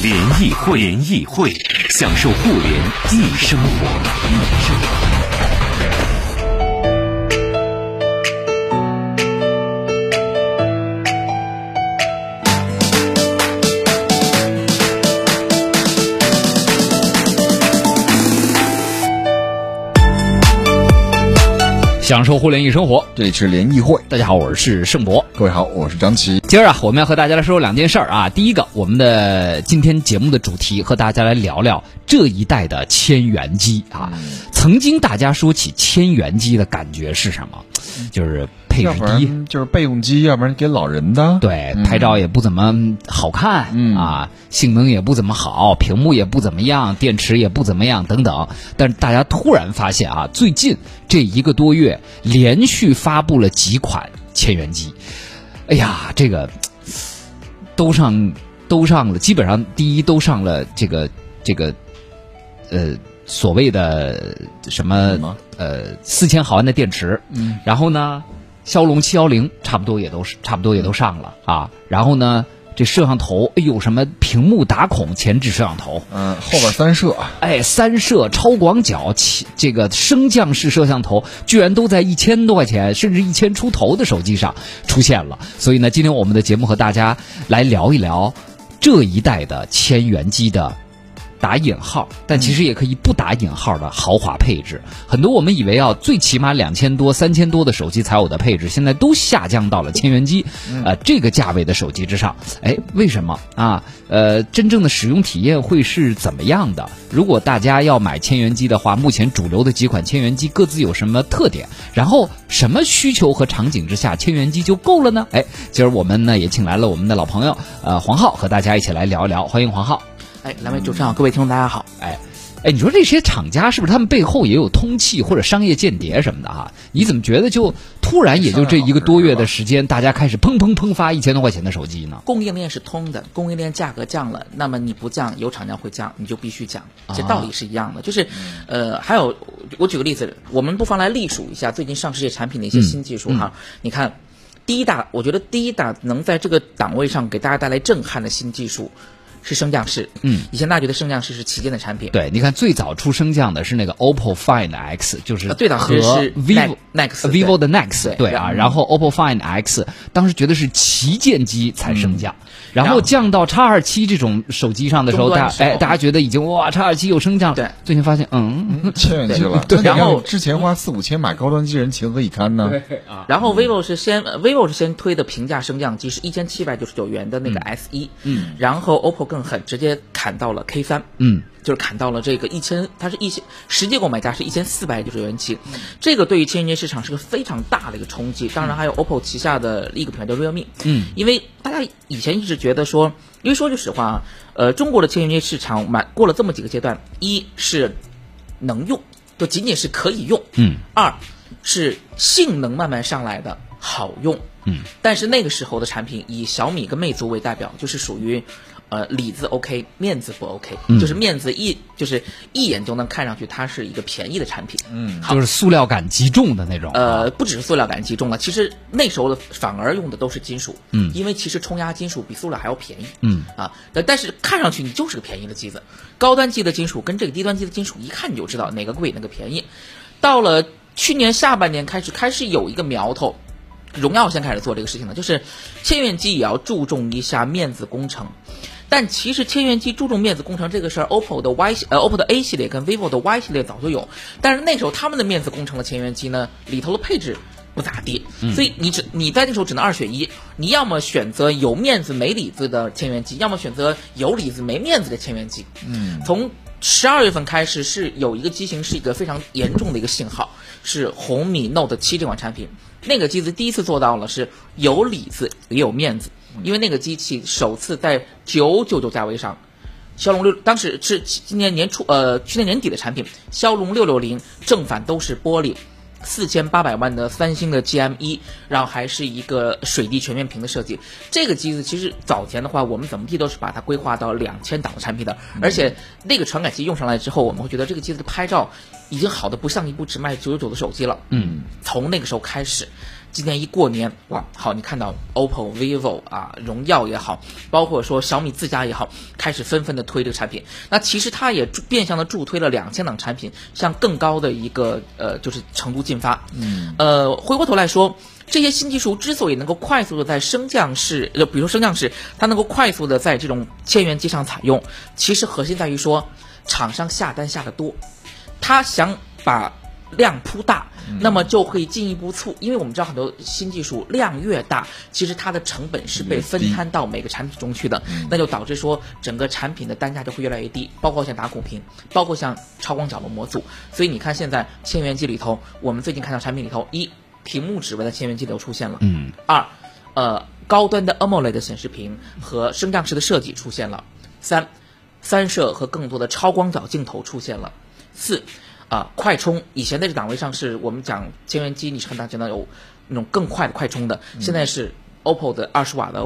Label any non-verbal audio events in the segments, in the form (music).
联谊会，联谊会，享受互联易生活。享受互联易生活，这里是联谊会。大家好，我是盛博。各位好，我是张琪。今儿啊，我们要和大家来说两件事儿啊。第一个，我们的今天节目的主题和大家来聊聊这一代的千元机啊。曾经大家说起千元机的感觉是什么？就是配置低，就是备用机，要不然给老人的。对，拍照也不怎么好看，嗯啊，性能也不怎么好，屏幕也不怎么样，电池也不怎么样，等等。但是大家突然发现啊，最近这一个多月连续发布了几款千元机，哎呀，这个都上都上了，基本上第一都上了这个这个呃。所谓的什么呃四千毫安的电池，嗯，然后呢，骁龙七幺零差不多也都是差不多也都上了啊，然后呢，这摄像头，哎呦，什么屏幕打孔前置摄像头，嗯，后边三摄，哎，三摄超广角，这个升降式摄像头，居然都在一千多块钱，甚至一千出头的手机上出现了。所以呢，今天我们的节目和大家来聊一聊这一代的千元机的。打引号，但其实也可以不打引号的豪华配置。很多我们以为要最起码两千多、三千多的手机才有的配置，现在都下降到了千元机，呃，这个价位的手机之上。哎，为什么啊？呃，真正的使用体验会是怎么样的？如果大家要买千元机的话，目前主流的几款千元机各自有什么特点？然后什么需求和场景之下，千元机就够了呢？哎，今儿我们呢也请来了我们的老朋友，呃，黄浩和大家一起来聊一聊。欢迎黄浩。哎，两位主持人好，各位听众大家好。哎，哎，你说这些厂家是不是他们背后也有通气或者商业间谍什么的哈？你怎么觉得就突然也就这一个多月的时间，大家开始砰砰砰发一千多块钱的手机呢？供应链是通的，供应链价格降了，那么你不降，有厂家会降，你就必须降，这道理是一样的。就是，呃，还有我举个例子，我们不妨来隶数一下最近上市这些产品的一些新技术哈。你看，第一大，我觉得第一大能在这个档位上给大家带来震撼的新技术。是升降式，嗯，以前大家觉得升降式是旗舰的产品。对，你看最早出升降的是那个 OPPO Find X，就是最早和 vivo Nex vivo 的 Nex，对啊，然后 OPPO Find X 当时觉得是旗舰机才升降，然后降到叉二七这种手机上的时候，大家哎，大家觉得已经哇，叉二七又升降了，对，最近发现嗯，千元机了，对，然后之前花四五千买高端机人情何以堪呢？对。啊，然后 vivo 是先 vivo 是先推的平价升降机是一千七百九十九元的那个 S 一，嗯，然后 OPPO 更狠，直接。砍到了 K 三，嗯，就是砍到了这个一千，它是一千实际购买价是一千四百九十元起，这个对于千元机市场是个非常大的一个冲击。当然还有 OPPO 旗下的另一个品牌叫 Realme，嗯，因为大家以前一直觉得说，因为说句实话啊，呃，中国的千元机市场满过了这么几个阶段，一是能用，就仅仅是可以用，嗯，二是性能慢慢上来的好用，嗯，但是那个时候的产品以小米跟魅族为代表，就是属于。呃，里子 OK，面子不 OK，就是面子一就是一眼就能看上去它是一个便宜的产品，嗯，就是塑料感极重的那种。呃，不只是塑料感极重了，其实那时候的反而用的都是金属，嗯，因为其实冲压金属比塑料还要便宜，嗯啊，但是看上去你就是个便宜的机子，高端机的金属跟这个低端机的金属一看你就知道哪个贵哪个便宜。到了去年下半年开始，开始有一个苗头。荣耀先开始做这个事情了，就是千元机也要注重一下面子工程。但其实千元机注重面子工程这个事儿，OPPO 的 Y 呃 OPPO 的 A 系列跟 vivo 的 Y 系列早就有，但是那时候他们的面子工程的千元机呢，里头的配置不咋地，所以你只你在那时候只能二选一，你要么选择有面子没里子的千元机，要么选择有里子没面子的千元机。嗯，从十二月份开始是有一个机型是一个非常严重的一个信号，是红米 Note 七这款产品。那个机子第一次做到了是有里子也有面子，因为那个机器首次在九九九价位上骁龙六当时是今年年初呃去年年底的产品，骁龙六六零正反都是玻璃。四千八百万的三星的 GM 一，然后还是一个水滴全面屏的设计。这个机子其实早前的话，我们怎么地都是把它规划到两千档的产品的，而且那个传感器用上来之后，我们会觉得这个机子的拍照已经好的不像一部只卖九九九的手机了。嗯，从那个时候开始。今年一过年，哇，好，你看到 OPPO、vivo 啊，荣耀也好，包括说小米自家也好，开始纷纷的推这个产品。那其实它也变相的助推了两千档产品向更高的一个呃，就是程度进发。嗯，呃，回过头来说，这些新技术之所以能够快速的在升降式，呃比如说升降式，它能够快速的在这种千元机上采用，其实核心在于说，厂商下单下的多，他想把。量铺大，那么就会进一步促，因为我们知道很多新技术量越大，其实它的成本是被分摊到每个产品中去的，那就导致说整个产品的单价就会越来越低，包括像打孔屏，包括像超广角的模组。所以你看现在千元机里头，我们最近看到产品里头，一屏幕指纹的千元机都出现了，嗯，二，呃，高端的 AMOLED 显示屏和升降式的设计出现了，三，三摄和更多的超广角镜头出现了，四。啊，快充以前在这档位上是我们讲千元机，你是很难见到有那种更快的快充的。现在是 OPPO 的二十瓦的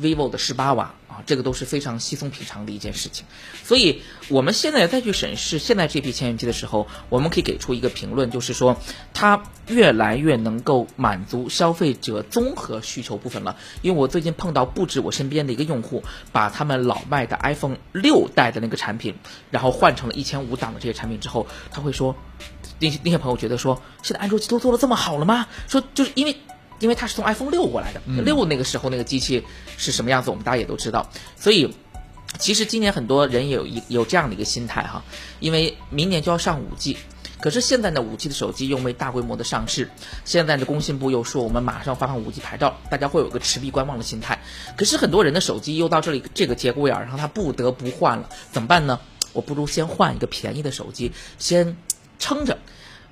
vivo 的十八瓦啊。这个都是非常稀松平常的一件事情，所以我们现在再去审视现在这批千元机的时候，我们可以给出一个评论，就是说它越来越能够满足消费者综合需求部分了。因为我最近碰到不止我身边的一个用户，把他们老卖的 iPhone 六代的那个产品，然后换成了一千五档的这些产品之后，他会说，那些那些朋友觉得说，现在安卓机都做的这么好了吗？说就是因为。因为它是从 iPhone 六过来的，六那个时候那个机器是什么样子，我们大家也都知道。所以，其实今年很多人也有一有这样的一个心态哈，因为明年就要上五 G，可是现在呢，五 G 的手机又没大规模的上市，现在的工信部又说我们马上发放五 G 牌照，大家会有个持币观望的心态。可是很多人的手机又到这里这个节骨眼上，他不得不换了，怎么办呢？我不如先换一个便宜的手机，先撑着。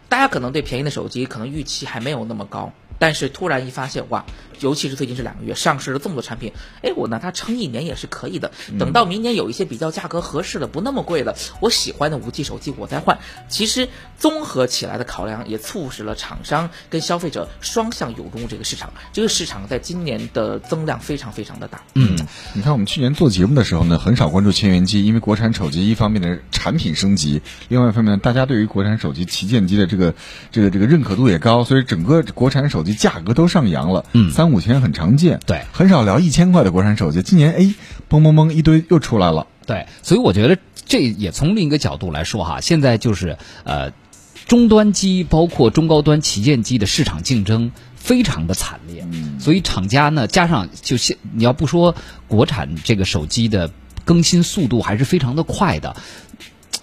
大家可能对便宜的手机可能预期还没有那么高。但是突然一发现，哇！尤其是最近这两个月上市了这么多产品，哎，我拿它撑一年也是可以的。等到明年有一些比较价格合适的、不那么贵的，我喜欢的五 G 手机，我再换。其实综合起来的考量，也促使了厂商跟消费者双向涌入这个市场。这个市场在今年的增量非常非常的大。嗯，你看我们去年做节目的时候呢，很少关注千元机，因为国产手机一方面的产品升级，另外一方面大家对于国产手机旗舰机的这个这个这个认可度也高，所以整个国产手机价格都上扬了。嗯，三五千很常见。对，很少聊一千块的国产手机。今年哎，嘣嘣嘣，一堆又出来了。对，所以我觉得这也从另一个角度来说哈，现在就是呃，终端机包括中高端旗舰机的市场竞争非常的惨烈。嗯，所以厂家呢，加上就现你要不说国产这个手机的更新速度还是非常的快的。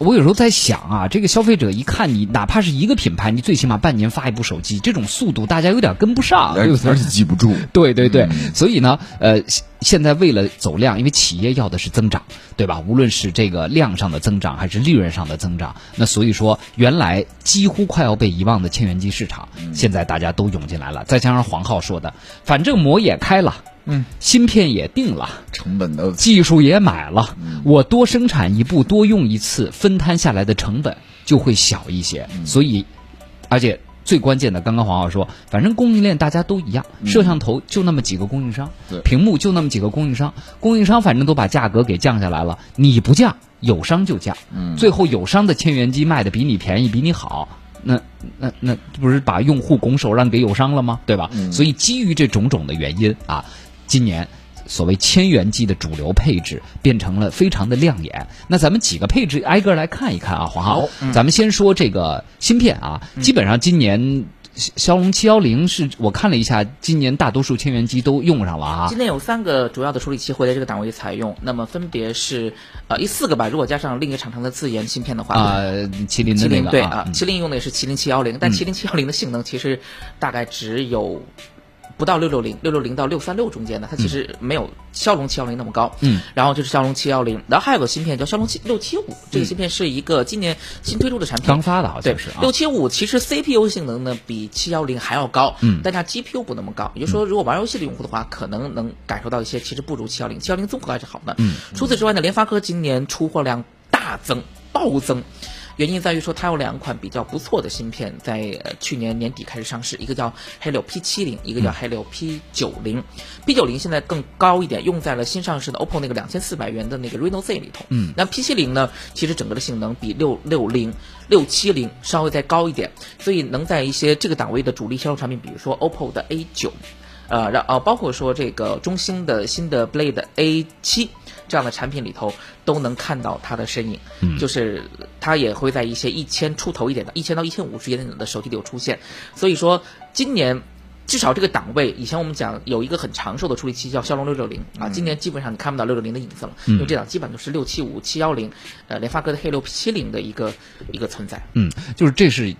我有时候在想啊，这个消费者一看你，哪怕是一个品牌，你最起码半年发一部手机，这种速度大家有点跟不上，而且记不住。(laughs) 对对对，所以呢，呃，现在为了走量，因为企业要的是增长，对吧？无论是这个量上的增长，还是利润上的增长，那所以说，原来几乎快要被遗忘的千元机市场，现在大家都涌进来了。再加上黄浩说的，反正膜也开了。嗯，芯片也定了，成本的技术也买了，我多生产一部，多用一次，分摊下来的成本就会小一些。所以，而且最关键的，刚刚黄浩说，反正供应链大家都一样，摄像头就那么几个供应商，屏幕就那么几个供应商，供应商反正都把价格给降下来了，你不降，友商就降。嗯，最后友商的千元机卖的比你便宜，比你好。那那那不是把用户拱手让给友商了吗？对吧？所以基于这种种的原因啊。今年所谓千元机的主流配置变成了非常的亮眼。那咱们几个配置挨个来看一看啊，黄浩，咱们先说这个芯片啊，基本上今年骁龙七幺零是我看了一下，今年大多数千元机都用上了啊。今年有三个主要的处理器会在这个档位采用，那么分别是呃一四个吧，如果加上另一个厂商的自研芯片的话，啊，麒麟的那个对啊，麒麟用的也是麒麟七幺零，但麒麟七幺零的性能其实大概只有。不到六六零，六六零到六三六中间的，它其实没有骁龙七幺零那么高。嗯，然后就是骁龙七幺零，然后还有个芯片叫骁龙七六七五，这个芯片是一个今年新推出的产品，刚发的好像是。六七五其实 CPU 性能呢比七幺零还要高，嗯，但它 GPU 不那么高，也就是说如果玩游戏的用户的话，可能能感受到一些其实不如七幺零，七幺零综合还是好的。嗯，除此之外呢，联发科今年出货量大增，暴增。原因在于说，它有两款比较不错的芯片，在去年年底开始上市，一个叫黑六 P 七零，一个叫黑六 P 九零。P 九零现在更高一点，用在了新上市的 OPPO 那个两千四百元的那个 Reno Z 里头。嗯，那 P 七零呢，其实整个的性能比六六零、六七零稍微再高一点，所以能在一些这个档位的主力销售产品，比如说 OPPO 的 A 九，呃，然后包括说这个中兴的新的 Blade A 七。这样的产品里头都能看到它的身影，就是它也会在一些一千出头一点的，一千到一千五之间的手机里有出现。所以说，今年至少这个档位，以前我们讲有一个很长寿的处理器叫骁龙六六零啊，今年基本上你看不到六六零的影子了，因为这档基本都是六七五、七幺零，呃，联发科的黑六七零的一个一个存在。嗯，就是这是，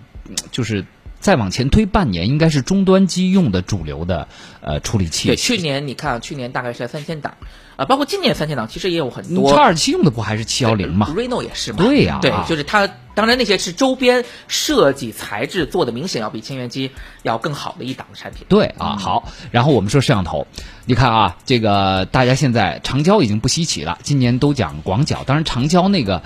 就是。再往前推半年，应该是终端机用的主流的呃处理器。对，去年你看，去年大概是在三千档，啊，包括今年三千档，其实也有很多。叉二七用的不还是七幺零吗？Reno 也是嘛。对呀，对，就是它。当然，那些是周边设计材质做的，明显要比千元机要更好的一档的产品。对啊，好。然后我们说摄像头，你看啊，这个大家现在长焦已经不稀奇了，今年都讲广角。当然，长焦那个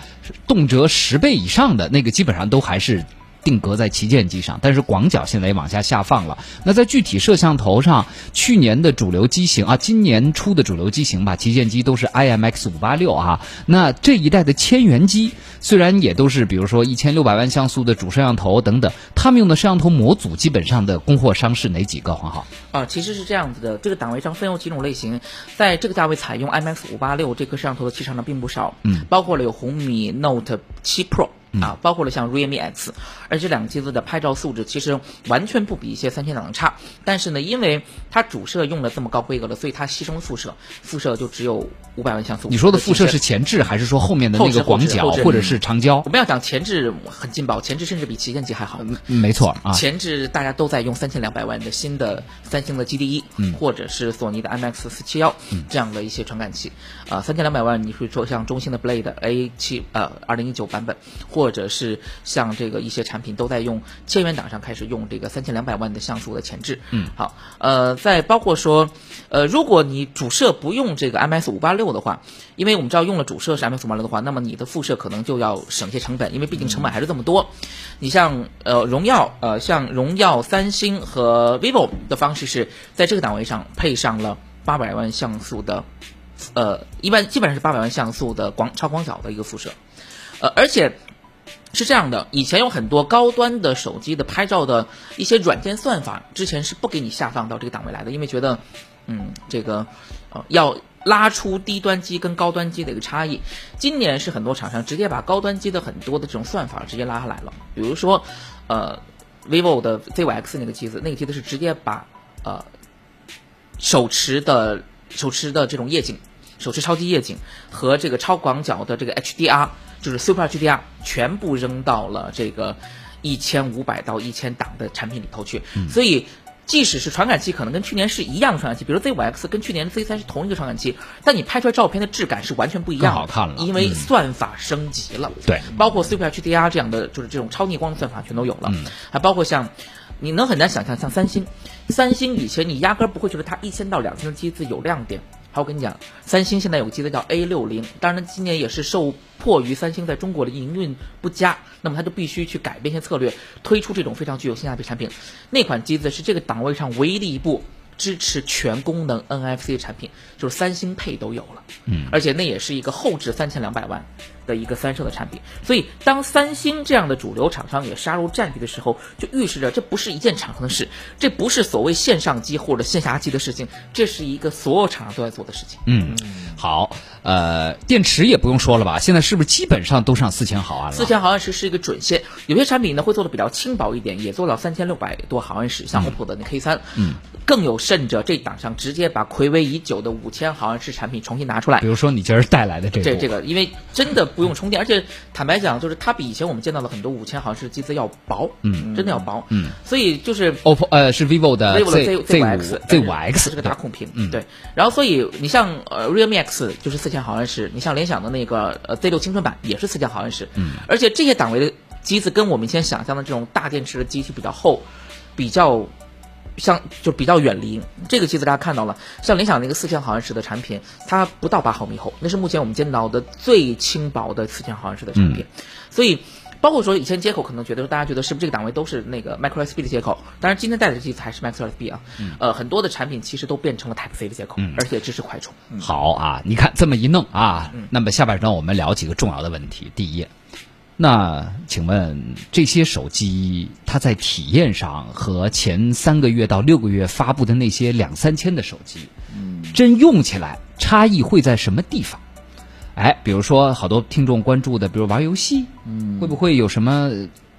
动辄十倍以上的那个，基本上都还是。定格在旗舰机上，但是广角现在也往下下放了。那在具体摄像头上，去年的主流机型啊，今年出的主流机型吧，旗舰机都是 IMX 五八六啊。那这一代的千元机虽然也都是，比如说一千六百万像素的主摄像头等等，他们用的摄像头模组基本上的供货商是哪几个？黄浩啊，其实是这样子的，这个档位上分有几种类型，在这个价位采用 IMX 五八六这颗摄像头的汽车呢并不少，嗯，包括了有红米 Note 七 Pro。啊，包括了像 Realme X，而这两个机子的拍照素质其实完全不比一些三千档的差。但是呢，因为它主摄用了这么高规格的，所以它牺牲副摄，副摄就只有五百万像素。你说的副摄是前置还是说后面的那个广角或者是长焦？我们要讲前置很劲爆，前置甚至比旗舰机还好。没错啊，前置大家都在用三千两百万的新的三星的 G D 一嗯，或者是索尼的 IMX 四七幺这样的一些传感器。啊，三千两百万，你会说像中兴的 Blade A 七呃二零一九版本，或者是像这个一些产品都在用千元档上开始用这个三千两百万的像素的前置。嗯，好，呃，再包括说，呃，如果你主摄不用这个 MS 五八六的话，因为我们知道用了主摄是 MS 五八六的话，那么你的副摄可能就要省些成本，因为毕竟成本还是这么多。你像呃荣耀呃像荣耀、三星和 vivo 的方式是在这个档位上配上了八百万像素的。呃，一般基本上是八百万像素的广超广角的一个辐射，呃，而且是这样的，以前有很多高端的手机的拍照的一些软件算法，之前是不给你下放到这个档位来的，因为觉得，嗯，这个呃要拉出低端机跟高端机的一个差异。今年是很多厂商直接把高端机的很多的这种算法直接拉下来了，比如说，呃，vivo 的 Z5X 那个机子，那个机子是直接把呃手持的手持的这种夜景。手持超级夜景和这个超广角的这个 HDR，就是 Super HDR，全部扔到了这个一千五百到一千档的产品里头去。所以，即使是传感器，可能跟去年是一样的传感器，比如 Z5X 跟去年的 Z3 是同一个传感器，但你拍出来照片的质感是完全不一样，好看了，因为算法升级了。对，包括 Super HDR 这样的，就是这种超逆光的算法全都有了。还包括像，你能很难想象，像三星，三星以前你压根儿不会觉得它一千到两千的机子有亮点。好，我跟你讲，三星现在有个机子叫 A 六零，当然今年也是受迫于三星在中国的营运不佳，那么它就必须去改变一些策略，推出这种非常具有性价比产品。那款机子是这个档位上唯一的一部支持全功能 NFC 的产品，就是三星配都有了，嗯，而且那也是一个后置三千两百万。的一个三摄的产品，所以当三星这样的主流厂商也杀入战局的时候，就预示着这不是一件厂商的事，这不是所谓线上机或者线下机的事情，这是一个所有厂商都在做的事情。嗯，好，呃，电池也不用说了吧，现在是不是基本上都上四千毫安了？四千毫安时是一个准线，有些产品呢会做的比较轻薄一点，也做到三千六百多毫安时，像 OPPO 的那 K 三，嗯，更有甚者，这档上直接把暌违已久的五千毫安时产品重新拿出来，比如说你今儿带来的这这这个，因为真的。不用充电，而且坦白讲，就是它比以前我们见到的很多五千毫安时的机子要薄，嗯，真的要薄，嗯，所以就是 OPPO 呃是 vivo 的 vivo 的 Z Z 五 X Z 五 X 是个打孔屏，嗯，对。然后所以你像呃 Realme X 就是四千毫安时，你像联想的那个呃 Z 六青春版也是四千毫安时，嗯，而且这些档位的机子跟我们以前想象的这种大电池的机体比较厚，比较。像就比较远离这个机子，大家看到了，像联想那个四千毫安时的产品，它不到八毫米厚，那是目前我们见到的最轻薄的四千毫安时的产品。所以，包括说以前接口可能觉得大家觉得是不是这个档位都是那个 Micro USB 的接口？当然今天带的机子还是 Micro USB 啊。呃，很多的产品其实都变成了 Type C 的接口，而且支持快充。好啊，你看这么一弄啊，那么下半场我们聊几个重要的问题。第一。那请问这些手机，它在体验上和前三个月到六个月发布的那些两三千的手机，嗯，真用起来差异会在什么地方？哎，比如说好多听众关注的，比如玩游戏，嗯，会不会有什么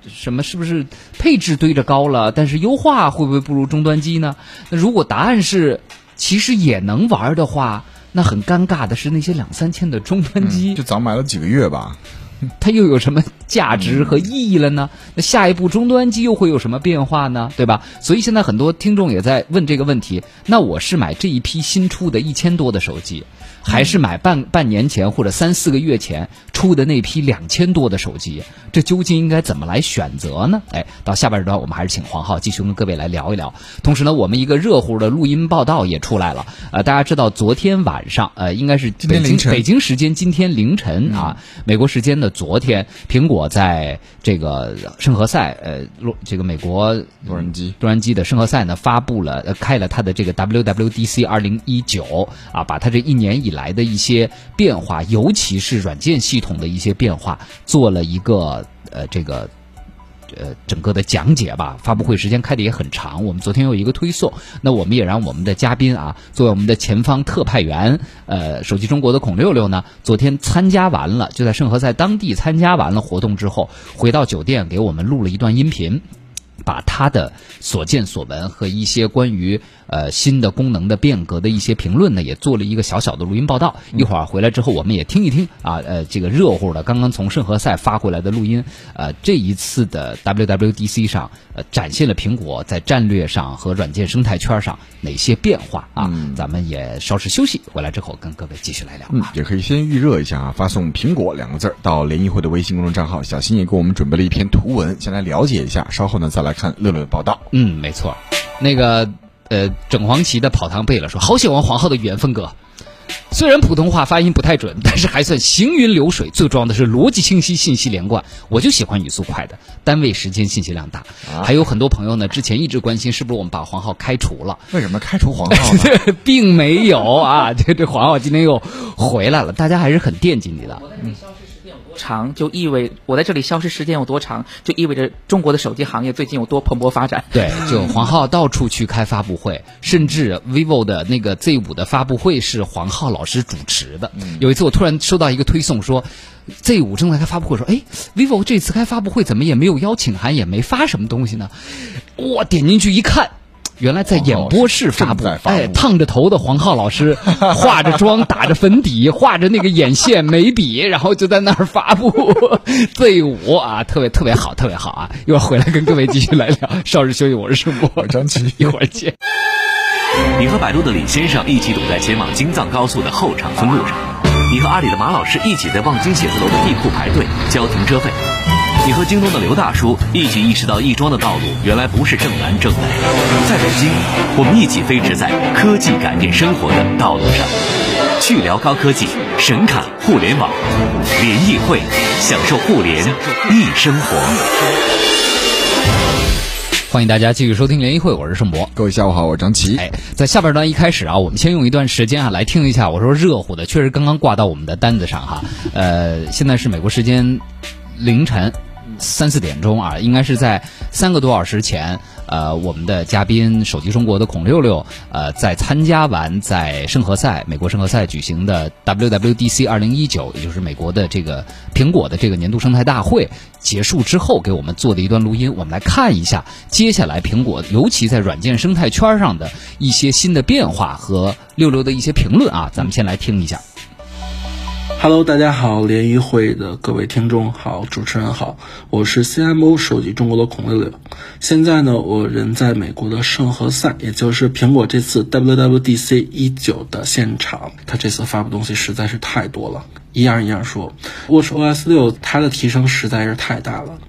什么？是不是配置堆着高了，但是优化会不会不如终端机呢？那如果答案是其实也能玩的话，那很尴尬的是那些两三千的终端机，就早买了几个月吧。(laughs) 它又有什么价值和意义了呢？那下一步终端机又会有什么变化呢？对吧？所以现在很多听众也在问这个问题。那我是买这一批新出的一千多的手机。还是买半半年前或者三四个月前出的那批两千多的手机，这究竟应该怎么来选择呢？哎，到下半段我们还是请黄浩继续跟各位来聊一聊。同时呢，我们一个热乎的录音报道也出来了。呃，大家知道昨天晚上，呃，应该是北京北京时间今天凌晨啊，美国时间的昨天，苹果在这个圣何塞，呃，洛这个美国洛杉矶洛杉矶的圣何塞呢，发布了开了它的这个 WWDC 二零一九啊，把它这一年以来。来的一些变化，尤其是软件系统的一些变化，做了一个呃这个呃整个的讲解吧。发布会时间开的也很长，我们昨天有一个推送，那我们也让我们的嘉宾啊，作为我们的前方特派员，呃，手机中国的孔六六呢，昨天参加完了，就在圣何塞当地参加完了活动之后，回到酒店给我们录了一段音频。把他的所见所闻和一些关于呃新的功能的变革的一些评论呢，也做了一个小小的录音报道。一会儿回来之后，我们也听一听啊，呃，这个热乎的刚刚从圣何塞发回来的录音。呃，这一次的 WWDC 上，呃，展现了苹果在战略上和软件生态圈上哪些变化啊？咱们也稍事休息，回来之后跟各位继续来聊。嗯，也可以先预热一下啊，发送“苹果”两个字到联谊会的微信公众账号。小新也给我们准备了一篇图文，先来了解一下，稍后呢再来。看乐乐的报道，嗯，没错，那个呃，整黄旗的跑堂贝了说，好喜欢黄浩的语言风格，虽然普通话发音不太准，但是还算行云流水。最重要的是逻辑清晰，信息连贯。我就喜欢语速快的，单位时间信息量大。还有很多朋友呢，之前一直关心是不是我们把黄浩开除了？为什么开除黄浩？(laughs) 并没有啊，这这黄浩今天又回来了，大家还是很惦记你的。嗯。长就意味我在这里消失时间有多长，就意味着中国的手机行业最近有多蓬勃发展。对，就黄浩到处去开发布会，甚至 vivo 的那个 Z 五的发布会是黄浩老师主持的。有一次我突然收到一个推送说，Z 五正在开发布会，说哎，vivo 这次开发布会怎么也没有邀请函，也没发什么东西呢？我点进去一看。原来在演播室发布，哎，烫着头的黄浩老师，(laughs) 化着妆，打着粉底，画着那个眼线眉笔，然后就在那儿发布 (laughs) Z 五啊，特别特别好，特别好啊！一会儿回来跟各位继续来聊。少日休息，我是盛博，张琪，(laughs) 一会儿见。你和百度的李先生一起堵在前往京藏高速的后长村路上，你和阿里的马老师一起在望京写字楼的地库排队交停车费。你和京东的刘大叔一起意识到亦庄的道路原来不是正南正北，在北京，我们一起飞驰在科技改变生活的道路上，去聊高科技，神侃互联网，联谊会，享受互联易生活。欢迎大家继续收听联谊会，我是盛博。各位下午好，我是张琪。哎，在下半段一开始啊，我们先用一段时间啊来听一下，我说热乎的，确实刚刚挂到我们的单子上哈。呃，现在是美国时间凌晨。三四点钟啊，应该是在三个多小时前，呃，我们的嘉宾手机中国的孔六六，呃，在参加完在圣何塞美国圣何塞举行的 WWDC 二零一九，也就是美国的这个苹果的这个年度生态大会结束之后，给我们做的一段录音，我们来看一下接下来苹果，尤其在软件生态圈上的一些新的变化和六六的一些评论啊，咱们先来听一下。Hello，大家好，联谊会的各位听众好，主持人好，我是 CMO 手机中国的孔六六。现在呢，我人在美国的圣何塞，也就是苹果这次 WWDC 一九的现场。它这次发布东西实在是太多了，一样一样说。WatchOS 六它的提升实在是太大了。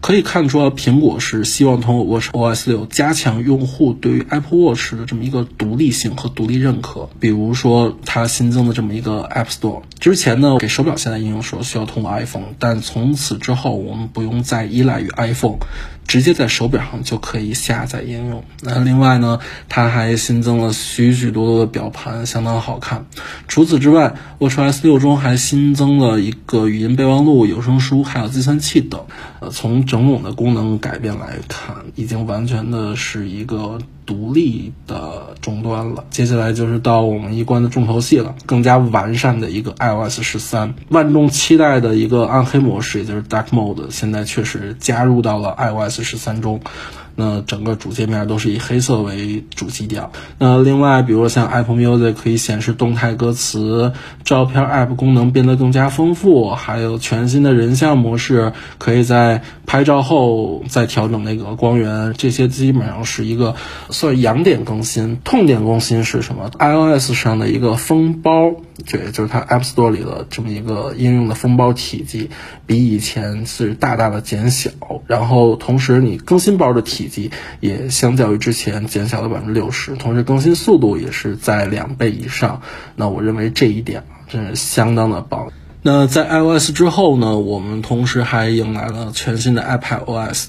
可以看出，苹果是希望通过 WatchOS 六加强用户对于 Apple Watch 的这么一个独立性和独立认可。比如说，它新增的这么一个 App Store，之前呢给手表下载应用时候需要通过 iPhone，但从此之后我们不用再依赖于 iPhone。直接在手表上就可以下载应用。那另外呢，它还新增了许许多多的表盘，相当好看。除此之外，WatchOS 六中还新增了一个语音备忘录、有声书，还有计算器等。呃，从整种的功能改变来看，已经完全的是一个。独立的终端了，接下来就是到我们一关的重头戏了，更加完善的一个 iOS 十三，万众期待的一个暗黑模式，也就是 Dark Mode，现在确实加入到了 iOS 十三中。那整个主界面都是以黑色为主基调。那另外，比如像 Apple Music 可以显示动态歌词，照片 App 功能变得更加丰富，还有全新的人像模式，可以在拍照后再调整那个光源。这些基本上是一个算痒点更新。痛点更新是什么？iOS 上的一个封包，对，就是它 App Store 里的这么一个应用的封包体积，比以前是大大的减小。然后同时，你更新包的体积也相较于之前减小了百分之六十，同时更新速度也是在两倍以上。那我认为这一点真是相当的棒。那在 iOS 之后呢，我们同时还迎来了全新的 iPad OS。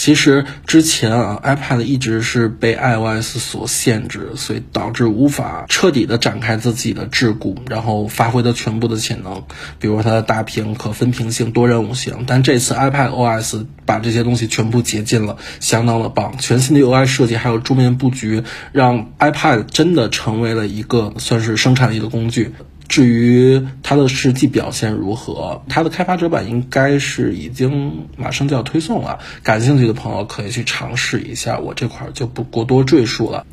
其实之前啊，iPad 一直是被 iOS 所限制，所以导致无法彻底的展开自己的桎梏，然后发挥它全部的潜能。比如它的大屏、可分屏性、多任务性。但这次 iPad OS 把这些东西全部解禁了，相当的棒。全新的 UI 设计还有桌面布局，让 iPad 真的成为了一个算是生产力的工具。至于它的实际表现如何，它的开发者版应该是已经马上就要推送了。感兴趣的朋友可以去尝试一下，我这块就不过多赘述了。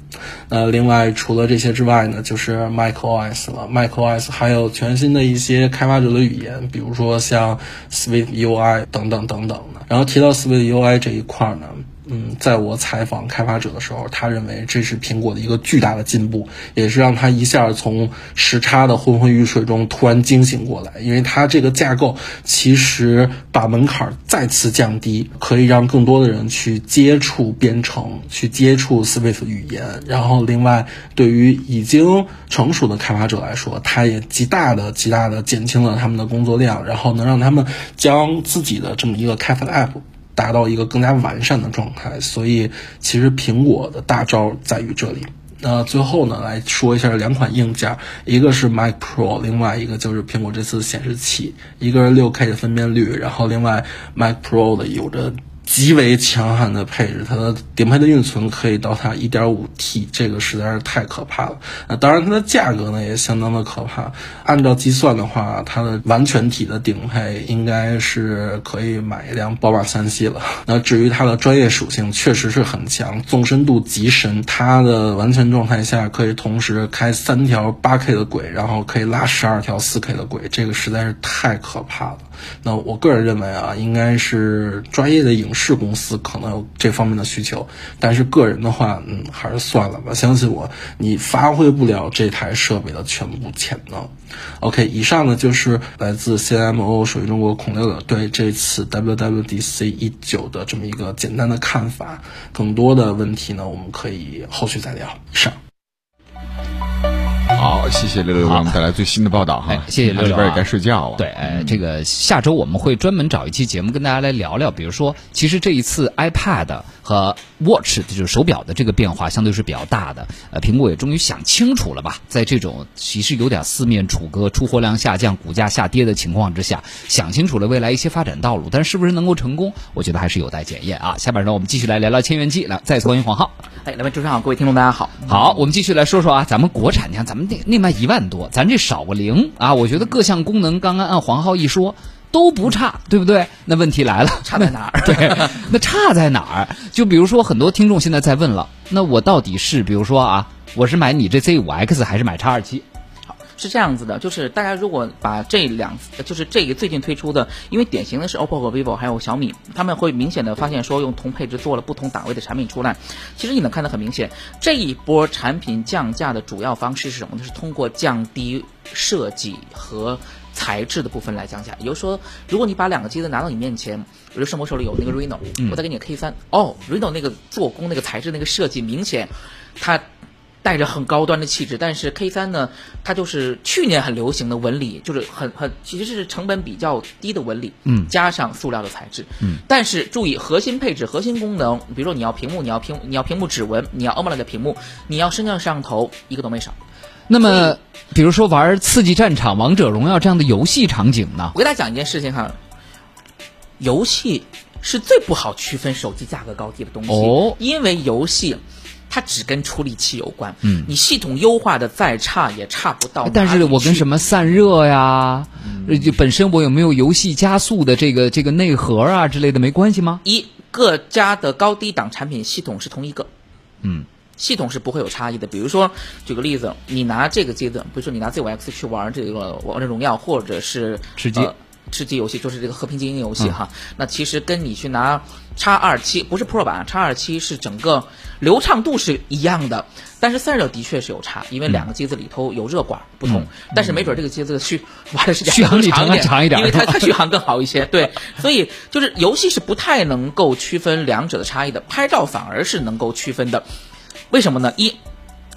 那另外除了这些之外呢，就是 macOS 了。macOS 还有全新的一些开发者的语言，比如说像 Swift UI 等等等等的。然后提到 Swift UI 这一块呢。嗯，在我采访开发者的时候，他认为这是苹果的一个巨大的进步，也是让他一下从时差的昏昏欲睡中突然惊醒过来。因为它这个架构其实把门槛再次降低，可以让更多的人去接触编程，去接触 Swift 语言。然后，另外对于已经成熟的开发者来说，它也极大的、极大的减轻了他们的工作量，然后能让他们将自己的这么一个开发的 App。达到一个更加完善的状态，所以其实苹果的大招在于这里。那最后呢，来说一下两款硬件，一个是 Mac Pro，另外一个就是苹果这次显示器，一个是六 K 的分辨率，然后另外 Mac Pro 的有着。极为强悍的配置，它的顶配的运存可以到达 1.5T，这个实在是太可怕了。那当然，它的价格呢也相当的可怕。按照计算的话，它的完全体的顶配应该是可以买一辆宝马三系了。(laughs) 那至于它的专业属性，确实是很强，纵深度极深。它的完全状态下可以同时开三条 8K 的轨，然后可以拉十二条 4K 的轨，这个实在是太可怕了。那我个人认为啊，应该是专业的影视公司可能有这方面的需求，但是个人的话，嗯，还是算了吧。相信我，你发挥不了这台设备的全部潜能。OK，以上呢就是来自 CMO 属于中国孔六的对这次 WWDC 一九的这么一个简单的看法。更多的问题呢，我们可以后续再聊。以上。好，谢谢六六给我们带来最新的报道哈。谢谢六六，这边也该睡觉了。对，哎，这个下周我们会专门找一期节目跟大家来聊聊，比如说，其实这一次 iPad 和 Watch 就是手表的这个变化相对是比较大的。呃，苹果也终于想清楚了吧，在这种其实有点四面楚歌、出货量下降、股价下跌的情况之下，想清楚了未来一些发展道路，但是不是能够成功，我觉得还是有待检验啊。下边呢，我们继续来聊聊千元机，来再次欢迎黄浩。哎，两位主持人好，各位听众大家好。好，我们继续来说说啊，咱们国产，你看咱们。那那卖一万多，咱这少个零啊！我觉得各项功能，刚刚按黄浩一说都不差，对不对？那问题来了，差在哪儿？(laughs) 对，那差在哪儿？就比如说，很多听众现在在问了，那我到底是，比如说啊，我是买你这 Z 五 X 还是买叉二七？是这样子的，就是大家如果把这两，就是这个最近推出的，因为典型的是 OPPO 和 vivo 还有小米，他们会明显的发现说用同配置做了不同档位的产品出来。其实你能看得很明显，这一波产品降价的主要方式是什么呢？是通过降低设计和材质的部分来降价。也就是说，如果你把两个机子拿到你面前，比如说我手里有那个 Reno，、我再给你 K 三，哦，Reno 那个做工、那个材质、那个设计，明显它带着很高端的气质，但是 K 三呢，它就是去年很流行的纹理，就是很很其实是成本比较低的纹理，嗯。加上塑料的材质，嗯，但是注意核心配置、核心功能，比如说你要屏幕，你要屏你要屏幕指纹，你要 AMOLED 的屏幕，你要升降摄像头，一个都没少。那么，比如说玩《刺激战场》《王者荣耀》这样的游戏场景呢？我给大家讲一件事情哈，游戏是最不好区分手机价格高低的东西，哦因为游戏。它只跟处理器有关，嗯，你系统优化的再差也差不到。但是我跟什么散热呀，本身我有没有游戏加速的这个这个内核啊之类的没关系吗？一各家的高低档产品系统是同一个，嗯，系统是不会有差异的。比如说，举个例子，你拿这个机子，比如说你拿 Z5X 去玩这个王者荣耀，或者是吃鸡呃吃鸡游戏，就是这个和平精英游戏哈。那其实跟你去拿叉二七不是 Pro 版，叉二七是整个流畅度是一样的，但是散热的确是有差，因为两个机子里头有热管不同，但是没准这个机子续玩的 (laughs) 时间续航里程还更长一点，长一点因为它它续航更好一些。(laughs) 对，所以就是游戏是不太能够区分两者的差异的，拍照反而是能够区分的。为什么呢？一，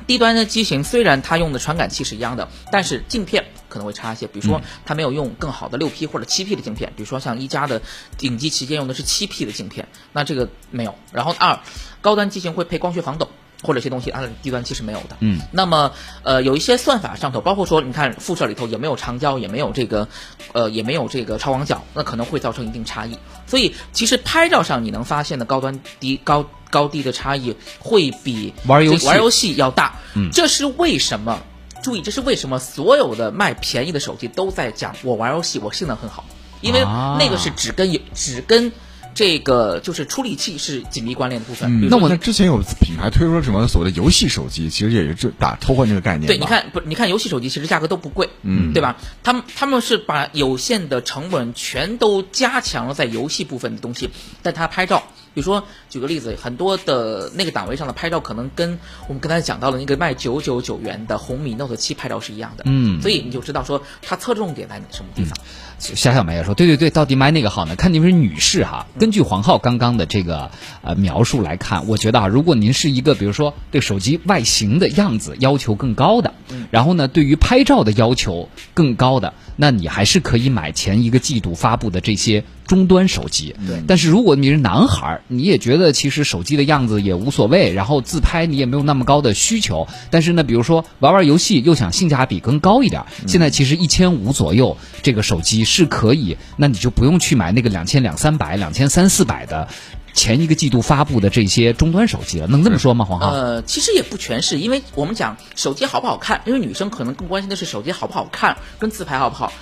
低端的机型虽然它用的传感器是一样的，但是镜片可能会差一些。比如说，它没有用更好的六 P 或者七 P 的镜片，比如说像一加的顶级旗舰用的是七 P 的镜片，那这个没有。然后二，高端机型会配光学防抖。或者一些东西，它的低端机是没有的。嗯，那么呃，有一些算法上头，包括说，你看副摄里头也没有长焦，也没有这个，呃，也没有这个超广角，那可能会造成一定差异。所以其实拍照上你能发现的高端低高高低的差异，会比玩游戏玩游戏要大。嗯，这是为什么？注意，这是为什么所有的卖便宜的手机都在讲我玩游戏，我性能很好，因为啊那个是只跟有只跟这个就是处理器是紧密关联的部分。那我那之前有品牌推出了什么所谓的游戏手机，其实也是这打偷换这个概念。对，你看不，你看游戏手机其实价格都不贵，嗯，对吧？他们他们是把有限的成本全都加强了在游戏部分的东西，但它拍照，比如说举个例子，很多的那个档位上的拍照，可能跟我们刚才讲到的那个卖九九九元的红米 Note 七拍照是一样的，嗯所以你就知道说它侧重点在什么地方。夏小小梅也说，对对对，到底买哪个好呢？看您是女士哈。根据黄浩刚刚的这个呃描述来看，我觉得啊，如果您是一个比如说对手机外形的样子要求更高的，然后呢，对于拍照的要求更高的，那你还是可以买前一个季度发布的这些终端手机。对但是如果你是男孩儿，你也觉得其实手机的样子也无所谓，然后自拍你也没有那么高的需求，但是呢，比如说玩玩游戏又想性价比更高一点儿，现在其实一千五左右这个手机是可以，那你就不用去买那个两千两三百、两千三四百的前一个季度发布的这些终端手机了，能这么说吗，黄浩？呃，其实也不全是，因为我们讲手机好不好看，因为女生可能更关心的是手机好不好看，跟自拍好不好。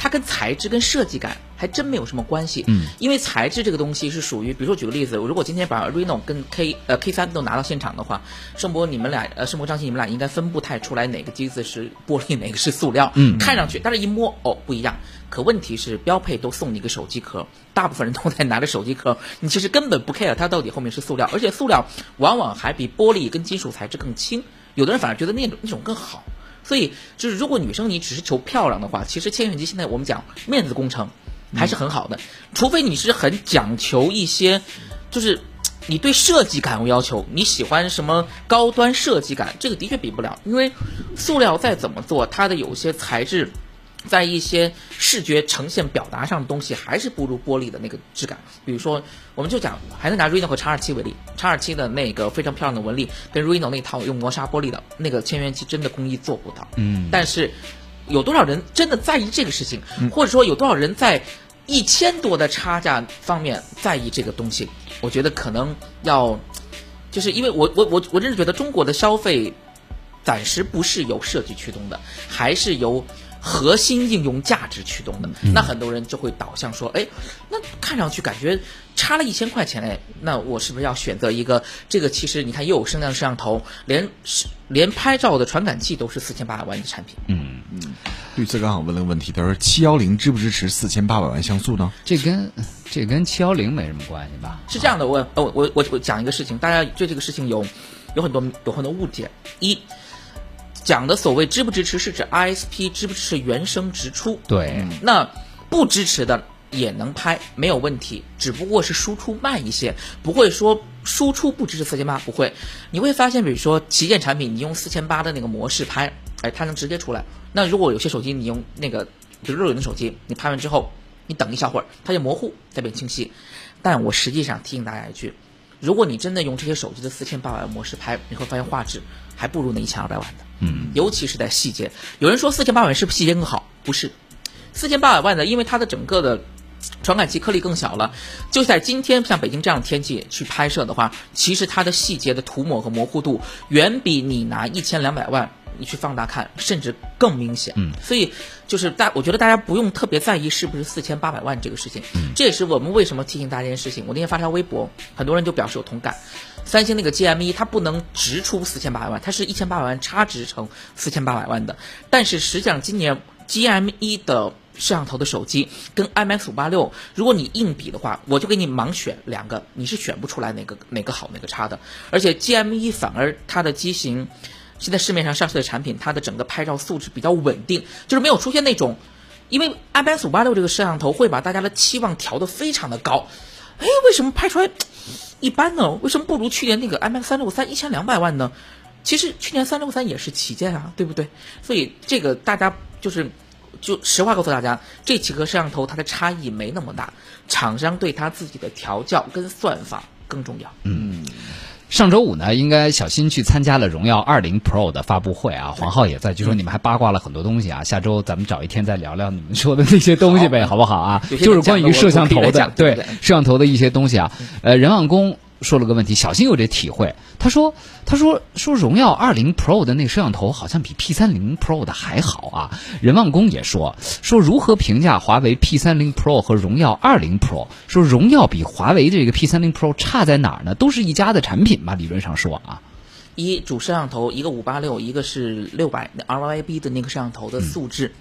它跟材质跟设计感还真没有什么关系，嗯，因为材质这个东西是属于，比如说举个例子，如果今天把 Reno 跟 K 呃 K 三都拿到现场的话，盛博你们俩呃盛博张鑫你们俩应该分不太出来哪个机子是玻璃，哪个是塑料，嗯，看上去，但是一摸哦不一样。可问题是标配都送你一个手机壳，大部分人都在拿着手机壳，(laughs) 你其实根本不 care 它到底后面是塑料，而且塑料往往还比玻璃跟金属材质更轻，有的人反而觉得那种那种更好。所以就是，如果女生你只是求漂亮的话，其实千元机现在我们讲面子工程还是很好的，除非你是很讲求一些，就是你对设计感有要求，你喜欢什么高端设计感，这个的确比不了，因为塑料再怎么做，它的有些材质。在一些视觉呈现表达上的东西，还是不如玻璃的那个质感。比如说，我们就讲，还是拿 Reno 和叉二七为例，叉二七的那个非常漂亮的纹理，跟 Reno 那套用磨砂玻璃的那个千元机，真的工艺做不到。嗯，但是有多少人真的在意这个事情，或者说有多少人在一千多的差价方面在意这个东西？我觉得可能要，就是因为我我我我真是觉得中国的消费暂时不是由设计驱动的，还是由。核心应用价值驱动的，那很多人就会导向说，哎，那看上去感觉差了一千块钱哎，那我是不是要选择一个这个？其实你看又有升降摄像头，连连拍照的传感器都是四千八百万的产品。嗯嗯，绿色刚好问了个问题，他说七幺零支不支持四千八百万像素呢？这跟这跟七幺零没什么关系吧？是这样的，我我我我我讲一个事情，大家对这个事情有有很多有很多误解。一讲的所谓支不支持，是指 ISP 支不支持原生直出？对，那不支持的也能拍，没有问题，只不过是输出慢一些，不会说输出不支持四千八，不会。你会发现，比如说旗舰产品，你用四千八的那个模式拍，哎，它能直接出来。那如果有些手机你用那个，比如热云的手机，你拍完之后，你等一小会儿，它就模糊再变清晰。但我实际上提醒大家一句，如果你真的用这些手机的四千八百万模式拍，你会发现画质还不如那一千二百万的。嗯，尤其是在细节。有人说四千八百万是不是细节更好？不是，四千八百万呢，因为它的整个的传感器颗粒更小了。就在今天像北京这样的天气去拍摄的话，其实它的细节的涂抹和模糊度远比你拿一千两百万。你去放大看，甚至更明显。嗯，所以就是大，我觉得大家不用特别在意是不是四千八百万这个事情。嗯，这也是我们为什么提醒大家一件事情。我那天发条微博，很多人就表示有同感。三星那个 GM 一，它不能直出四千八百万，它是一千八百万差值成四千八百万的。但是实际上，今年 GM 一的摄像头的手机跟 IMX 五八六，如果你硬比的话，我就给你盲选两个，你是选不出来哪个哪个好哪个差的。而且 GM 一反而它的机型。现在市面上上市的产品，它的整个拍照素质比较稳定，就是没有出现那种，因为 IMX 五八六这个摄像头会把大家的期望调得非常的高，哎，为什么拍出来一般呢？为什么不如去年那个 IMX 三六三一千两百万呢？其实去年三六三也是旗舰啊，对不对？所以这个大家就是就实话告诉大家，这几个摄像头它的差异没那么大，厂商对它自己的调教跟算法更重要。嗯。上周五呢，应该小新去参加了荣耀二零 Pro 的发布会啊，黄浩也在，据说你们还八卦了很多东西啊。下周咱们找一天再聊聊你们说的那些东西呗，好不好啊？就是关于摄像头的，对摄像头的一些东西啊。呃，人望工。说了个问题，小新有这体会。他说：“他说说荣耀二零 Pro 的那个摄像头好像比 P 三零 Pro 的还好啊。”任望工也说：“说如何评价华为 P 三零 Pro 和荣耀二零 Pro？说荣耀比华为这个 P 三零 Pro 差在哪儿呢？都是一家的产品吧？理论上说啊，一主摄像头，一个五八六，一个是六百 RYB 的那个摄像头的素质。”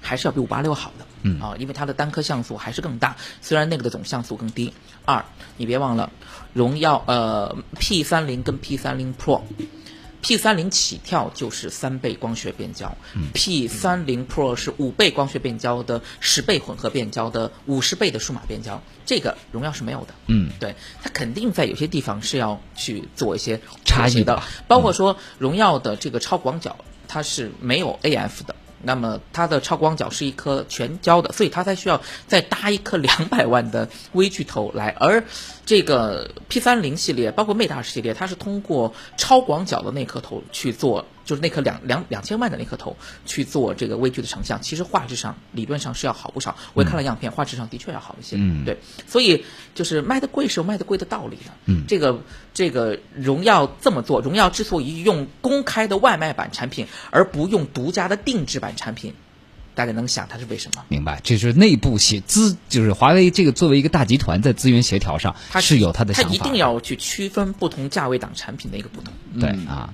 还是要比五八六好的，嗯啊，因为它的单颗像素还是更大，虽然那个的总像素更低。二，你别忘了，荣耀呃 P 三零跟 P 三零 Pro，P 三零起跳就是三倍光学变焦，P 三零 Pro 是五倍光学变焦的十倍混合变焦的五十倍的数码变焦，这个荣耀是没有的。嗯，对，它肯定在有些地方是要去做一些差异的，包括说荣耀的这个超广角它是没有 AF 的。那么它的超广角是一颗全焦的，所以它才需要再搭一颗两百万的微距头来。而这个 P 三零系列，包括 Mate 系列，它是通过超广角的那颗头去做。就是那颗两两两千万的那颗头去做这个微距的成像，其实画质上理论上是要好不少。我也看了样片，画质上的确要好一些。嗯，对，所以就是卖的贵是有卖的贵的道理的。嗯，这个这个荣耀这么做，荣耀之所以用公开的外卖版产品而不用独家的定制版产品，大家能想它是为什么？明白，这是内部协资，就是华为这个作为一个大集团在资源协调上，它是有它的想法。它一定要去区分不同价位档产品的一个不同。对啊。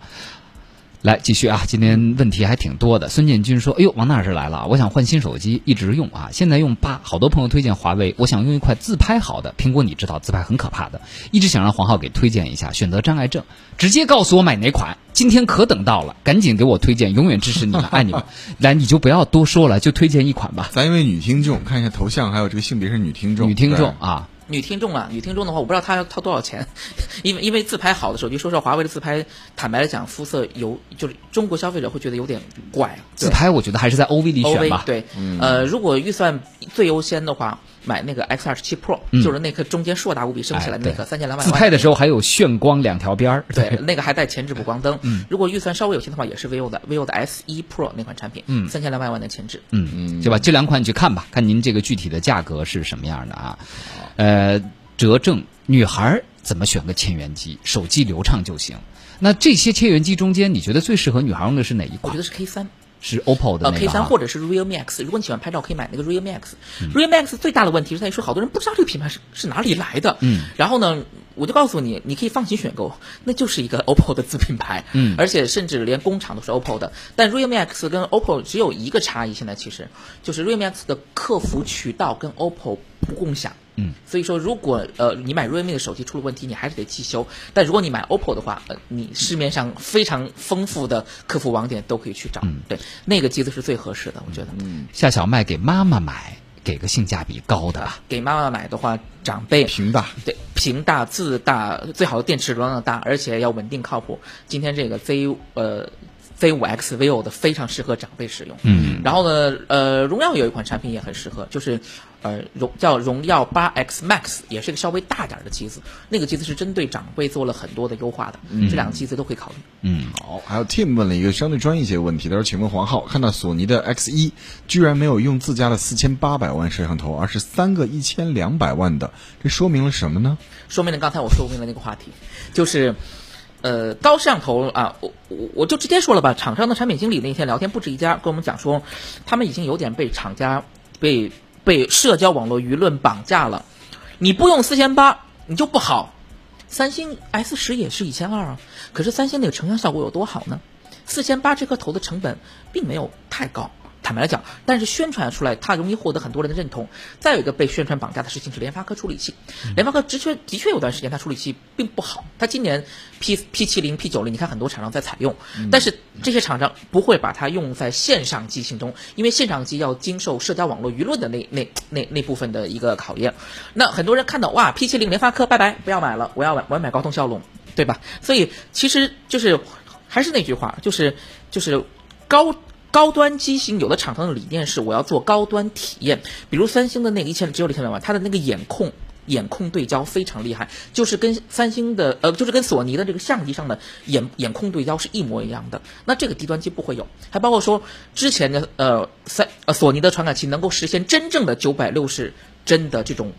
来继续啊！今天问题还挺多的。孙建军说：“哎呦，王大师来了！我想换新手机，一直用啊，现在用八，好多朋友推荐华为，我想用一块自拍好的。苹果你知道自拍很可怕的，一直想让黄浩给推荐一下。选择障碍症，直接告诉我买哪款。今天可等到了，赶紧给我推荐，永远支持你们，(laughs) 爱你们。来，你就不要多说了，就推荐一款吧。咱一位女听众，看一下头像，还有这个性别是女听众，女听众啊。”女听众啊，女听众的话，我不知道她要掏多少钱，(laughs) 因为因为自拍好的手机，说实话，华为的自拍，坦白来讲，肤色有就是中国消费者会觉得有点怪。自拍我觉得还是在 OV 里选吧。对，呃，如果预算最优先的话。买那个 X 二十七 Pro，就是那颗中间硕大无比升起来的那个三千两百万。自拍的时候还有炫光两条边儿，对，(laughs) 那个还带前置补光灯。嗯，如果预算稍微有限的话，也是 vivo 的 vivo 的 S 一 Pro 那款产品，嗯，三千两百万的前置。嗯嗯，对吧？这两款你去看吧，看您这个具体的价格是什么样的啊？呃，折正，女孩怎么选个千元机？手机流畅就行。那这些千元机中间，你觉得最适合女孩用的是哪一款？我觉得是 K 三。是 OPPO 的呃 K 三或者是 Realme X，如果你喜欢拍照，可以买那个 Realme X。Realme X 最大的问题是在于说，好多人不知道这个品牌是是哪里来的。嗯。然后呢，我就告诉你，你可以放心选购，那就是一个 (laughs) OPPO 的子品牌，嗯，而且甚至连工厂都是 OPPO 的。但 Realme X 跟 OPPO 只有一个差异，现在其实就是 Realme X 的客服渠道跟 OPPO 不共享，嗯，所以说如果呃你买 Realme 的手机出了问题，你还是得汽修。但如果你买 OPPO 的话，呃，你市面上非常丰富的客服网点都可以去找，嗯对，那个机子是最合适的，我觉得。嗯，夏小麦给妈妈买，给个性价比高的吧。给妈妈买的话，长辈屏吧，对，屏大、字大，最好的电池容量大，而且要稳定靠谱。今天这个 Z 呃 Z 五 X Vivo 的非常适合长辈使用。嗯，然后呢，呃，荣耀有一款产品也很适合，就是呃荣叫荣耀八 X Max，也是一个稍微大点的机子。那个机子是针对长辈做了很多的优化的，这两个机子都可以考虑。嗯，好，还有 Tim 问了一个相对专业一些的问题，他说：“请问黄浩，看到索尼的 X 一居然没有用自家的四千八百万摄像头，而是三个一千两百万的，这说明了什么呢？说明了刚才我说明了那个话题，就是，呃，高摄像头啊，我我我就直接说了吧。厂商的产品经理那天聊天不止一家，跟我们讲说，他们已经有点被厂家被被社交网络舆论绑架了。你不用四千八，你就不好。三星 S 十也是一千二啊，可是三星那个成像效果有多好呢？四千八这颗头的成本并没有太高。坦白来讲，但是宣传出来，它容易获得很多人的认同。再有一个被宣传绑架的事情是联发科处理器，联发科的确的确有段时间它处理器并不好。它今年 P P 七零 P 九零，你看很多厂商在采用，但是这些厂商不会把它用在线上机型中，因为线上机要经受社交网络舆论的那那那那部分的一个考验。那很多人看到哇 P 七零联发科拜拜不要买了，我要买我要买高通骁龙，对吧？所以其实就是还是那句话，就是就是高。高端机型有的厂商的理念是我要做高端体验，比如三星的那个一千只有一千两百万，它的那个眼控眼控对焦非常厉害，就是跟三星的呃就是跟索尼的这个相机上的眼眼控对焦是一模一样的。那这个低端机不会有，还包括说之前的呃三呃索尼的传感器能够实现真正的九百六十帧的这种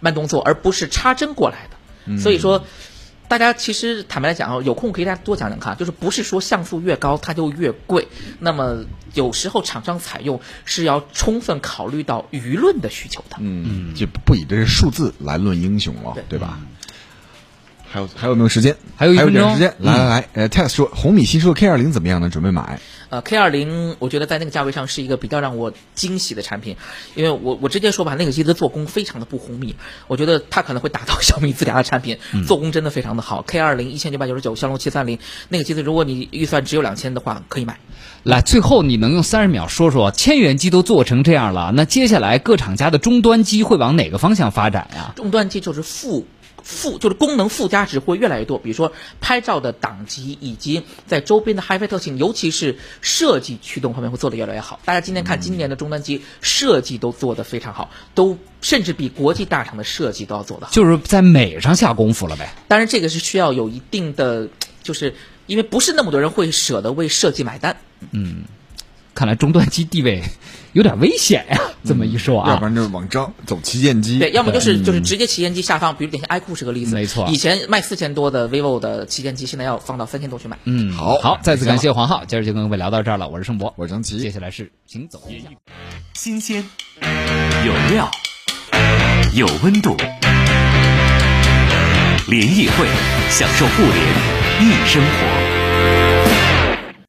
慢动作，而不是插帧过来的。所以说。大家其实坦白来讲啊，有空可以大家多讲讲看，就是不是说像素越高它就越贵。那么有时候厂商采用是要充分考虑到舆论的需求的。嗯，就不以这是数字来论英雄了，对对吧？还有还有没有时间？还有一分钟点时间，来来来，呃，Tex 说红米新出的 K 二零怎么样呢？准备买。呃，K 二零我觉得在那个价位上是一个比较让我惊喜的产品，因为我我直接说吧，那个机子做工非常的不红米，我觉得它可能会打到小米自家的产品，做工真的非常的好。K 二零一千九百九十九，骁龙七三零那个机子，如果你预算只有两千的话，可以买。来，最后你能用三十秒说说，千元机都做成这样了，那接下来各厂家的终端机会往哪个方向发展呀？终端机就是附附就是功能附加值会越来越多，比如说拍照的档级，以及在周边的 HiFi 特性，尤其是设计驱动方面会做得越来越好。大家今天看今年的终端机设计都做得非常好，都甚至比国际大厂的设计都要做得好。就是在美上下功夫了呗。当然，这个是需要有一定的，就是因为不是那么多人会舍得为设计买单。看来中端机地位有点危险呀、这么一说啊要不啊，然就是往张走旗舰机。对，要么就是就是直接旗舰机下放，比如典型 iQOO 是个例子。没错以前卖四千多的 vivo 的旗舰机，现在要放到三千多去买。嗯，好好，再次感谢黄浩，今儿就跟各位聊到这儿了，我是盛博，我是张琪接下来是行走一下。新鲜，有料，有温度。联谊会，享受互联易生活。